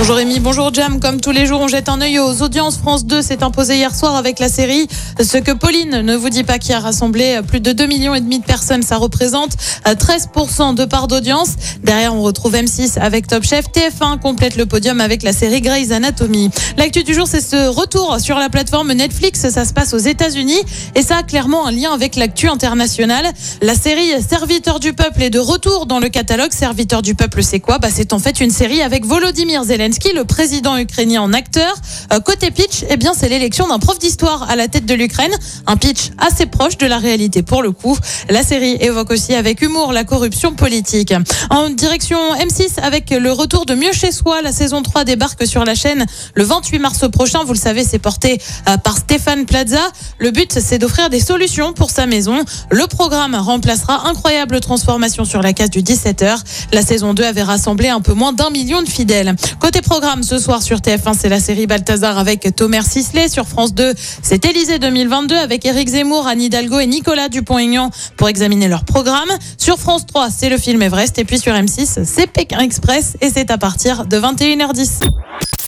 Bonjour Rémi, bonjour Jam. Comme tous les jours, on jette un œil aux audiences. France 2 s'est imposé hier soir avec la série Ce que Pauline ne vous dit pas qui a rassemblé plus de 2 millions de personnes. Ça représente 13% de part d'audience. Derrière, on retrouve M6 avec Top Chef. TF1 complète le podium avec la série Grey's Anatomy. L'actu du jour, c'est ce retour sur la plateforme Netflix. Ça se passe aux États-Unis et ça a clairement un lien avec l'actu internationale. La série Serviteur du peuple est de retour dans le catalogue. Serviteur du peuple, c'est quoi? Bah, C'est en fait une série avec Volodymyr Zelensky le président ukrainien en acteur. Euh, côté pitch, eh bien, c'est l'élection d'un prof d'histoire à la tête de l'Ukraine. Un pitch assez proche de la réalité pour le coup. La série évoque aussi avec humour la corruption politique. En direction M6 avec le retour de Mieux chez soi, la saison 3 débarque sur la chaîne le 28 mars prochain. Vous le savez, c'est porté euh, par Stéphane Plaza. Le but, c'est d'offrir des solutions pour sa maison. Le programme remplacera Incroyable transformation sur la case du 17h. La saison 2 avait rassemblé un peu moins d'un million de fidèles. Côté programme ce soir sur TF1, c'est la série Balthazar avec Thomas Sisley. Sur France 2, c'est Élysée 2022 avec Éric Zemmour, Anne Hidalgo et Nicolas Dupont-Aignan pour examiner leur programme. Sur France 3, c'est le film Everest. Et puis sur M6, c'est Pékin Express et c'est à partir de 21h10.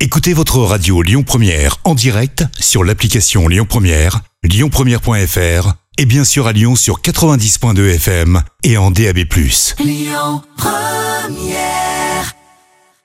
Écoutez votre radio Lyon Première en direct sur l'application Lyon Première, lyonpremière.fr et bien sûr à Lyon sur 90.2 FM et en DAB+. Lyon Première